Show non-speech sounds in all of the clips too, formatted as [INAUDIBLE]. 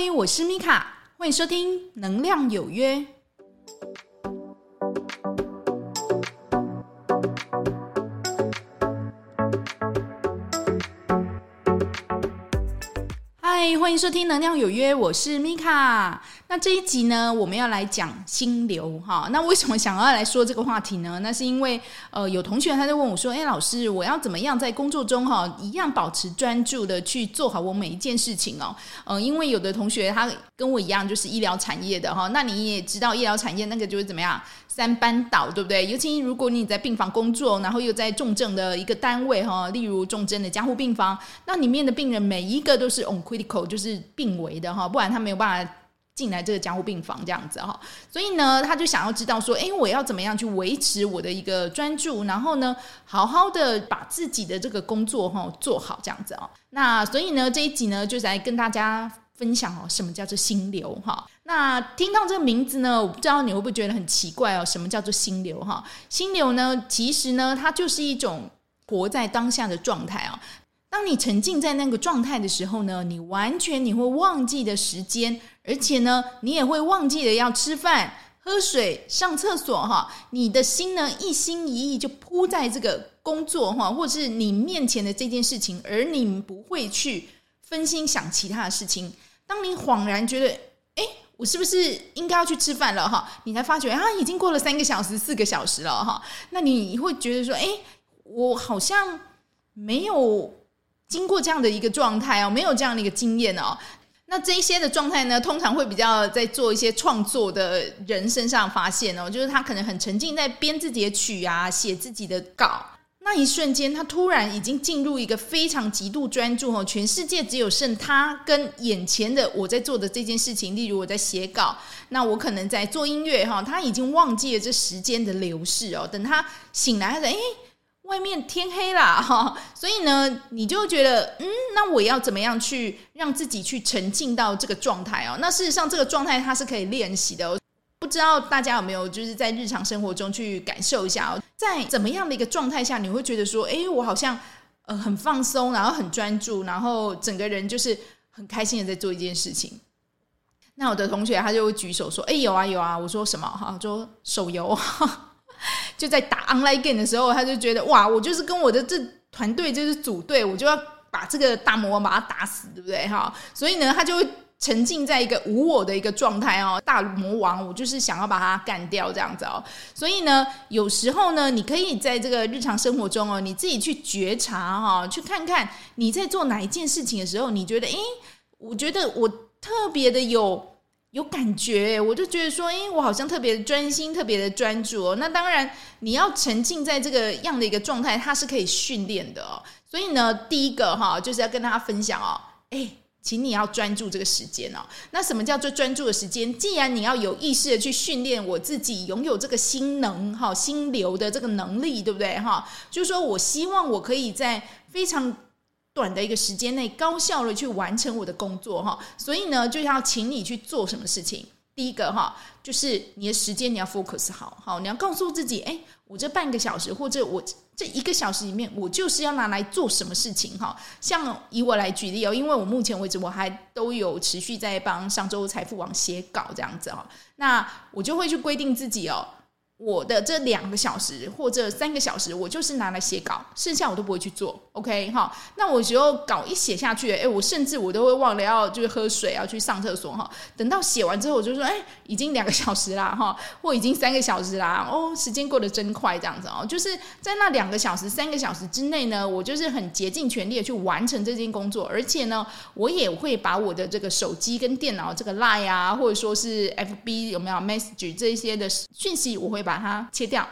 嗨，我是米卡，欢迎收听《能量有约》。嗨，欢迎收听《能量有约》，我是米卡。那这一集呢，我们要来讲心流哈。那为什么想要来说这个话题呢？那是因为呃，有同学他在问我说：“哎，老师，我要怎么样在工作中哈，一样保持专注的去做好我每一件事情哦？”呃，因为有的同学他跟我一样，就是医疗产业的哈。那你也知道，医疗产业那个就是怎么样？三班倒，对不对？尤其如果你在病房工作，然后又在重症的一个单位哈，例如重症的加护病房，那里面的病人每一个都是 on critical，就是病危的哈，不然他没有办法。进来这个加护病房这样子哈，所以呢，他就想要知道说，诶，我要怎么样去维持我的一个专注，然后呢，好好的把自己的这个工作哈做好这样子哦。那所以呢，这一集呢，就是来跟大家分享哦，什么叫做心流哈。那听到这个名字呢，我不知道你会不会觉得很奇怪哦，什么叫做心流哈？心流呢，其实呢，它就是一种活在当下的状态啊。当你沉浸在那个状态的时候呢，你完全你会忘记的时间，而且呢，你也会忘记了要吃饭、喝水、上厕所哈。你的心呢，一心一意就扑在这个工作哈，或是你面前的这件事情，而你不会去分心想其他的事情。当你恍然觉得，哎，我是不是应该要去吃饭了哈？你才发觉啊，已经过了三个小时、四个小时了哈。那你会觉得说，哎，我好像没有。经过这样的一个状态哦，没有这样的一个经验哦，那这一些的状态呢，通常会比较在做一些创作的人身上发现哦，就是他可能很沉浸在编自己的曲啊，写自己的稿，那一瞬间他突然已经进入一个非常极度专注哦，全世界只有剩他跟眼前的我在做的这件事情，例如我在写稿，那我可能在做音乐哈，他已经忘记了这时间的流逝哦，等他醒来他的，诶外面天黑了 [LAUGHS] 哈，所以呢，你就觉得，嗯，那我要怎么样去让自己去沉浸到这个状态哦？那事实上，这个状态它是可以练习的。不知道大家有没有就是在日常生活中去感受一下哦，在怎么样的一个状态下，你会觉得说，诶，我好像呃很放松，然后很专注，然后整个人就是很开心的在做一件事情。那我的同学他就会举手说，诶，有啊有啊。我说什么哈？说手游。[LAUGHS] 就在打 online game 的时候，他就觉得哇，我就是跟我的这团队就是组队，我就要把这个大魔王把他打死，对不对哈？所以呢，他就会沉浸在一个无我的一个状态哦。大魔王，我就是想要把他干掉这样子哦。所以呢，有时候呢，你可以在这个日常生活中哦，你自己去觉察哈，去看看你在做哪一件事情的时候，你觉得诶，我觉得我特别的有。有感觉，我就觉得说，诶，我好像特别的专心，特别的专注哦。那当然，你要沉浸在这个样的一个状态，它是可以训练的哦。所以呢，第一个哈，就是要跟大家分享哦，诶，请你要专注这个时间哦。那什么叫做专注的时间？既然你要有意识的去训练我自己，拥有这个心能哈、心流的这个能力，对不对哈？就是说我希望我可以在非常。短的一个时间内，高效的去完成我的工作哈，所以呢，就要请你去做什么事情。第一个哈，就是你的时间你要 focus 好，好，你要告诉自己，哎，我这半个小时或者我这一个小时里面，我就是要拿来做什么事情哈。像以我来举例哦，因为我目前为止我还都有持续在帮上周财富网写稿这样子哈，那我就会去规定自己哦。我的这两个小时或者三个小时，我就是拿来写稿，剩下我都不会去做。OK 哈，那我只有稿一写下去，哎，我甚至我都会忘了要就是喝水，要去上厕所哈。等到写完之后，我就说，哎，已经两个小时啦哈，或已经三个小时啦。哦，时间过得真快，这样子哦。就是在那两个小时、三个小时之内呢，我就是很竭尽全力的去完成这件工作，而且呢，我也会把我的这个手机跟电脑这个 Line 啊，或者说是 FB 有没有 Message 这一些的讯息，我会。把它切掉，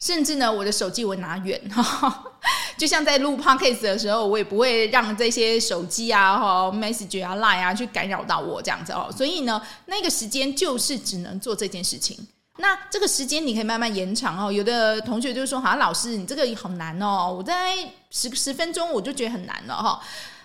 甚至呢，我的手机我拿远哈，[LAUGHS] 就像在录 podcast 的时候，我也不会让这些手机啊、哈 message 啊、line 啊去干扰到我这样子哦。所以呢，那个时间就是只能做这件事情。那这个时间你可以慢慢延长哦。有的同学就说：“好像老师，你这个好难哦，我在十十分钟我就觉得很难了哈。”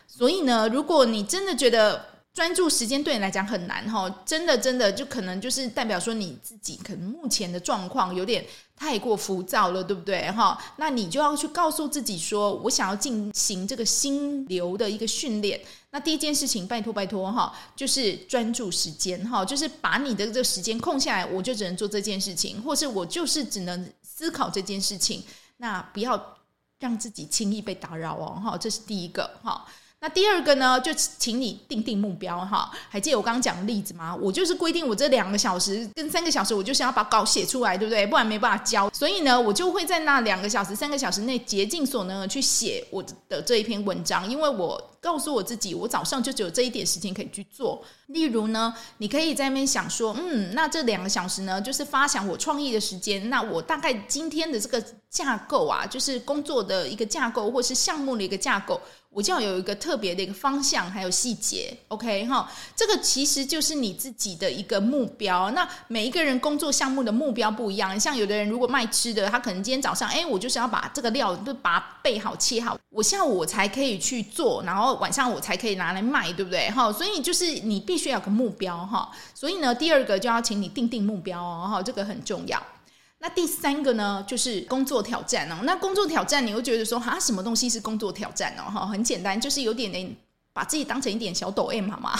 所以呢，如果你真的觉得，专注时间对你来讲很难哈，真的真的就可能就是代表说你自己可能目前的状况有点太过浮躁了，对不对哈？那你就要去告诉自己说，我想要进行这个心流的一个训练。那第一件事情，拜托拜托哈，就是专注时间哈，就是把你的这个时间空下来，我就只能做这件事情，或是我就是只能思考这件事情。那不要让自己轻易被打扰哦，哈，这是第一个哈。那第二个呢，就请你定定目标哈。还记得我刚刚讲的例子吗？我就是规定我这两个小时跟三个小时，我就想要把稿写出来，对不对？不然没办法交。所以呢，我就会在那两个小时、三个小时内竭尽所能的去写我的这一篇文章，因为我。告诉我自己，我早上就只有这一点时间可以去做。例如呢，你可以在那边想说，嗯，那这两个小时呢，就是发想我创意的时间。那我大概今天的这个架构啊，就是工作的一个架构，或是项目的一个架构，我就要有一个特别的一个方向，还有细节。OK 哈，这个其实就是你自己的一个目标。那每一个人工作项目的目标不一样，像有的人如果卖吃的，他可能今天早上，哎，我就是要把这个料都把它备好、切好，我下午我才可以去做，然后。晚上我才可以拿来卖，对不对？哈，所以就是你必须要有个目标哈。所以呢，第二个就要请你定定目标哦，哈，这个很重要。那第三个呢，就是工作挑战哦。那工作挑战，你会觉得说，哈，什么东西是工作挑战哦？哈，很简单，就是有点点把自己当成一点小抖 M 好吗？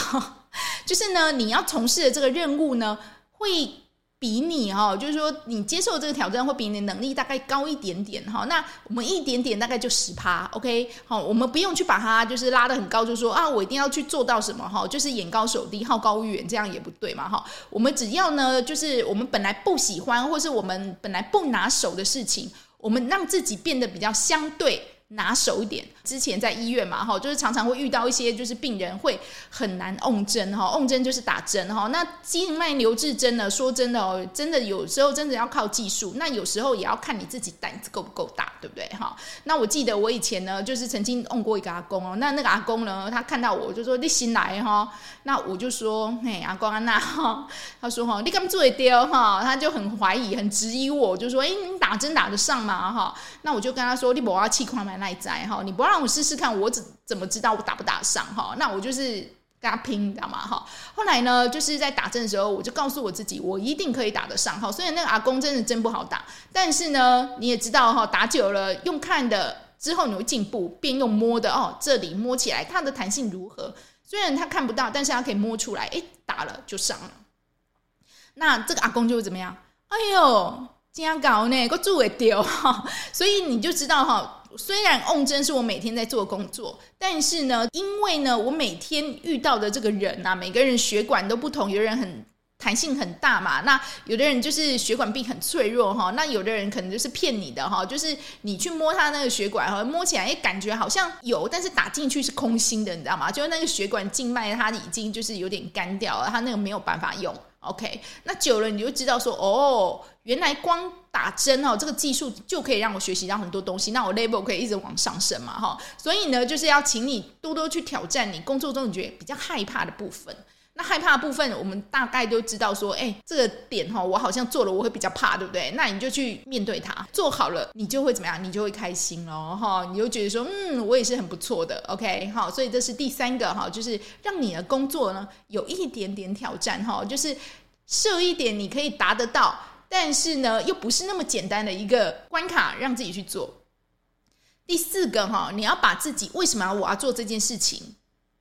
就是呢，你要从事的这个任务呢，会。比你哈，就是说你接受这个挑战会比你的能力大概高一点点哈。那我们一点点大概就十趴，OK，好，我们不用去把它就是拉得很高，就说啊，我一定要去做到什么哈，就是眼高手低，好高骛远，这样也不对嘛哈。我们只要呢，就是我们本来不喜欢或是我们本来不拿手的事情，我们让自己变得比较相对。拿手一点，之前在医院嘛，哈，就是常常会遇到一些，就是病人会很难瓮针，哈，瓮针就是打针，哈。那静脉留置针呢？说真的哦，真的有时候真的要靠技术，那有时候也要看你自己胆子够不够大，对不对？哈。那我记得我以前呢，就是曾经瓮过一个阿公哦，那那个阿公呢，他看到我就说你新来哈，那我就说嘿阿公啊那哈，他说哈你干嘛做一丢哈，他就很怀疑，很质疑我，就说哎你打针打得上吗哈？那我就跟他说你不要气狂来在哈，你不让我试试看，我怎怎么知道我打不打上哈？那我就是跟他拼，你知道吗？哈，后来呢，就是在打针的时候，我就告诉我自己，我一定可以打得上哈。虽然那个阿公真的真不好打，但是呢，你也知道哈，打久了用看的之后你会进步，变用摸的哦，这里摸起来它的弹性如何？虽然他看不到，但是他可以摸出来，诶，打了就上了。那这个阿公就会怎么样？哎呦，这样搞呢，个猪会丢哈，所以你就知道哈。虽然瓮针是我每天在做工作，但是呢，因为呢，我每天遇到的这个人啊，每个人血管都不同，有人很弹性很大嘛，那有的人就是血管壁很脆弱哈，那有的人可能就是骗你的哈，就是你去摸他那个血管哈，摸起来诶感觉好像有，但是打进去是空心的，你知道吗？就是那个血管静脉它已经就是有点干掉了，它那个没有办法用。OK，那久了你就知道说，哦，原来光打针哦，这个技术就可以让我学习到很多东西，那我 level 可以一直往上升嘛，哈。所以呢，就是要请你多多去挑战你工作中你觉得比较害怕的部分。那害怕的部分，我们大概都知道说，哎，这个点哈，我好像做了我会比较怕，对不对？那你就去面对它，做好了，你就会怎么样？你就会开心了，哈，你就觉得说，嗯，我也是很不错的，OK，好，所以这是第三个哈，就是让你的工作呢有一点点挑战哈，就是设一点你可以达得到，但是呢又不是那么简单的一个关卡，让自己去做。第四个哈，你要把自己为什么我要做这件事情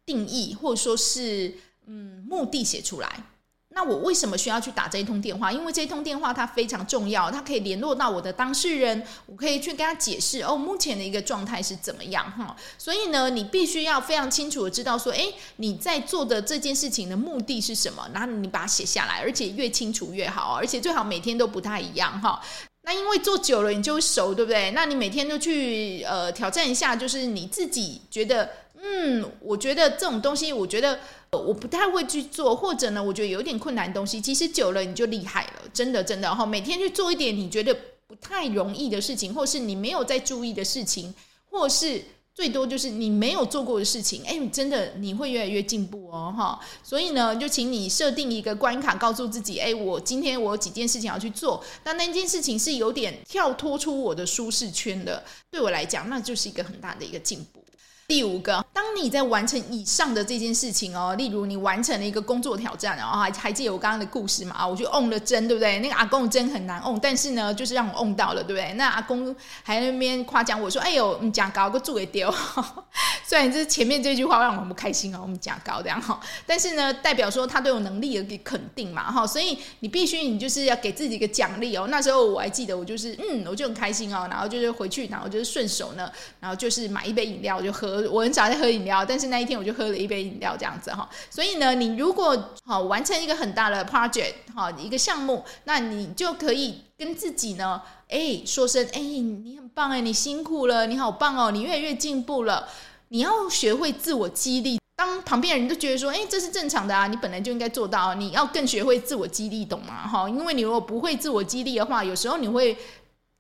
定义，或者说是。嗯，目的写出来。那我为什么需要去打这一通电话？因为这一通电话它非常重要，它可以联络到我的当事人，我可以去跟他解释哦，目前的一个状态是怎么样哈。所以呢，你必须要非常清楚的知道说，诶，你在做的这件事情的目的是什么？然后你把它写下来，而且越清楚越好，而且最好每天都不太一样哈。那因为做久了你就熟，对不对？那你每天都去呃挑战一下，就是你自己觉得，嗯，我觉得这种东西，我觉得。我不太会去做，或者呢，我觉得有点困难的东西，其实久了你就厉害了，真的真的哈。每天去做一点你觉得不太容易的事情，或是你没有在注意的事情，或是最多就是你没有做过的事情，哎，真的你会越来越进步哦哈。所以呢，就请你设定一个关卡，告诉自己，哎，我今天我有几件事情要去做，但那件事情是有点跳脱出我的舒适圈的，对我来讲，那就是一个很大的一个进步。第五个。你在完成以上的这件事情哦，例如你完成了一个工作挑战，然后还还记得我刚刚的故事嘛？啊我就瓮了针，对不对？那个阿公针很难瓮，但是呢，就是让我瓮到了，对不对？那阿公还在那边夸奖我说：“哎呦，你讲高个柱也丢。[LAUGHS] ”虽然这前面这句话让我们不开心哦，我们讲高这样哈，但是呢，代表说他对我能力有个肯定嘛哈，所以你必须你就是要给自己一个奖励哦。那时候我还记得，我就是嗯，我就很开心哦，然后就是回去，然后就是顺手呢，然后就是买一杯饮料就喝。我很少在喝饮，但是那一天我就喝了一杯饮料这样子哈。所以呢，你如果好完成一个很大的 project 哈，一个项目，那你就可以跟自己呢，哎，说声哎，你很棒哎，你辛苦了，你好棒哦，你越来越进步了。你要学会自我激励。当旁边人都觉得说，哎，这是正常的啊，你本来就应该做到。你要更学会自我激励，懂吗？哈，因为你如果不会自我激励的话，有时候你会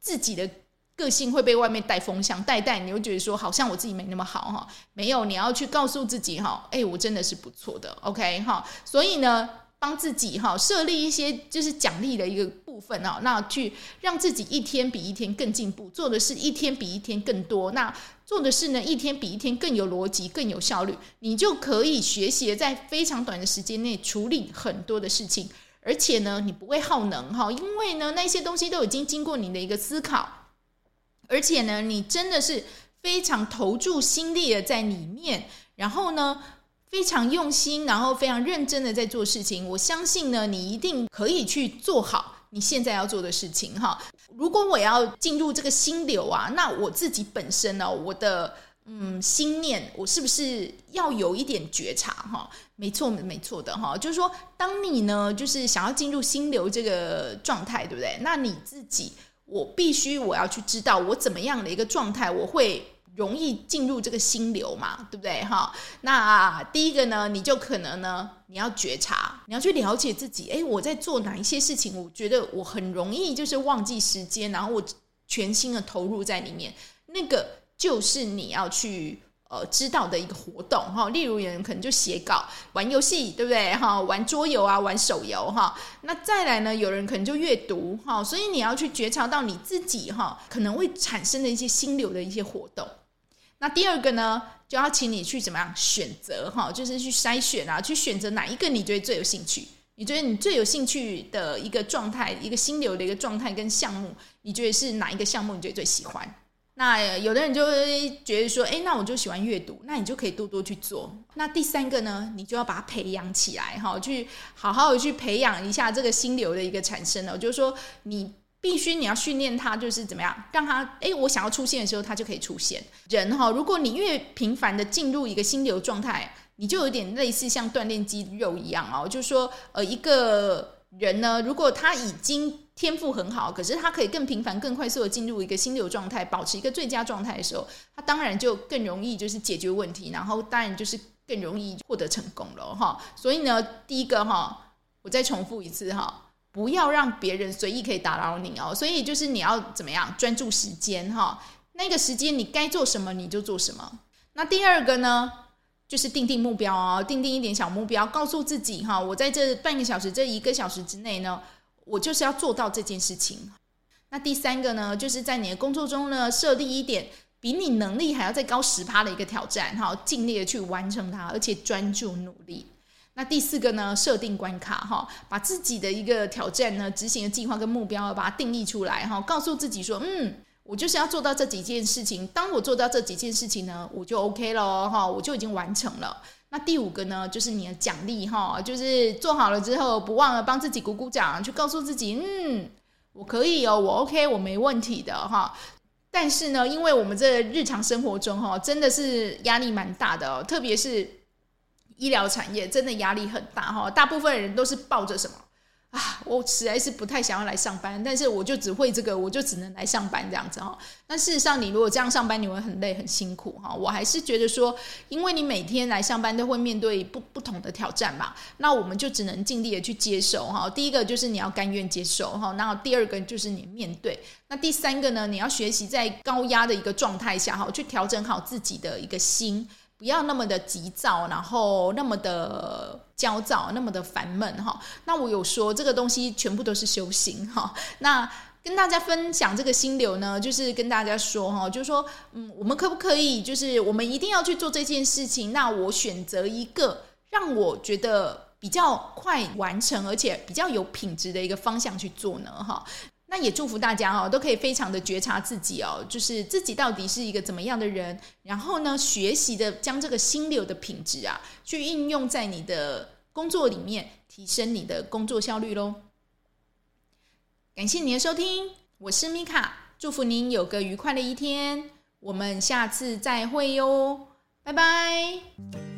自己的。个性会被外面带风向带带，你会觉得说好像我自己没那么好哈，没有，你要去告诉自己哈，哎，我真的是不错的，OK？哈，所以呢，帮自己哈设立一些就是奖励的一个部分哦，那去让自己一天比一天更进步，做的是一天比一天更多，那做的是呢一天比一天更有逻辑、更有效率，你就可以学习在非常短的时间内处理很多的事情，而且呢，你不会耗能哈，因为呢那些东西都已经经过你的一个思考。而且呢，你真的是非常投注心力的在里面，然后呢，非常用心，然后非常认真的在做事情。我相信呢，你一定可以去做好你现在要做的事情哈。如果我要进入这个心流啊，那我自己本身呢，我的嗯心念，我是不是要有一点觉察哈？没错，没错的哈。就是说，当你呢，就是想要进入心流这个状态，对不对？那你自己。我必须我要去知道我怎么样的一个状态，我会容易进入这个心流嘛，对不对哈？那第一个呢，你就可能呢，你要觉察，你要去了解自己，哎，我在做哪一些事情，我觉得我很容易就是忘记时间，然后我全心的投入在里面，那个就是你要去。呃，知道的一个活动哈，例如有人可能就写稿、玩游戏，对不对哈？玩桌游啊，玩手游哈。那再来呢，有人可能就阅读哈。所以你要去觉察到你自己哈，可能会产生的一些心流的一些活动。那第二个呢，就要请你去怎么样选择哈，就是去筛选啊，去选择哪一个你觉得最有兴趣？你觉得你最有兴趣的一个状态，一个心流的一个状态跟项目，你觉得是哪一个项目？你觉得最喜欢？那有的人就会觉得说，诶，那我就喜欢阅读，那你就可以多多去做。那第三个呢，你就要把它培养起来，哈，去好好的去培养一下这个心流的一个产生了。就是说，你必须你要训练它，就是怎么样让它，诶，我想要出现的时候，它就可以出现。人哈，如果你越频繁的进入一个心流状态，你就有点类似像锻炼肌肉一样哦。就是说，呃，一个人呢，如果他已经天赋很好，可是他可以更频繁、更快速的进入一个心流状态，保持一个最佳状态的时候，他当然就更容易就是解决问题，然后当然就是更容易获得成功了哈。所以呢，第一个哈，我再重复一次哈，不要让别人随意可以打扰你哦。所以就是你要怎么样专注时间哈，那个时间你该做什么你就做什么。那第二个呢，就是定定目标哦，定定一点小目标，告诉自己哈，我在这半个小时、这一个小时之内呢。我就是要做到这件事情。那第三个呢，就是在你的工作中呢，设立一点比你能力还要再高十趴的一个挑战，哈，尽力的去完成它，而且专注努力。那第四个呢，设定关卡，哈，把自己的一个挑战呢，执行的计划跟目标，把它定义出来，哈，告诉自己说，嗯，我就是要做到这几件事情。当我做到这几件事情呢，我就 OK 了，哈，我就已经完成了。那第五个呢，就是你的奖励哈，就是做好了之后，不忘了帮自己鼓鼓掌，去告诉自己，嗯，我可以哦，我 OK，我没问题的哈。但是呢，因为我们这日常生活中哈，真的是压力蛮大的哦，特别是医疗产业，真的压力很大哈。大部分人都是抱着什么？啊，我实在是不太想要来上班，但是我就只会这个，我就只能来上班这样子哈。那事实上，你如果这样上班，你会很累很辛苦哈。我还是觉得说，因为你每天来上班都会面对不不同的挑战嘛，那我们就只能尽力的去接受哈。第一个就是你要甘愿接受哈，然后第二个就是你面对，那第三个呢，你要学习在高压的一个状态下哈，去调整好自己的一个心。不要那么的急躁，然后那么的焦躁，那么的烦闷哈。那我有说这个东西全部都是修行哈。那跟大家分享这个心流呢，就是跟大家说哈，就是说，嗯，我们可不可以，就是我们一定要去做这件事情？那我选择一个让我觉得比较快完成，而且比较有品质的一个方向去做呢？哈，那也祝福大家哦，都可以非常的觉察自己哦，就是自己到底是一个怎么样的人，然后呢，学习的将这个心流的品质啊，去应用在你的工作里面，提升你的工作效率喽。感谢您的收听，我是米卡，祝福您有个愉快的一天，我们下次再会哟，拜拜。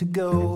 to go.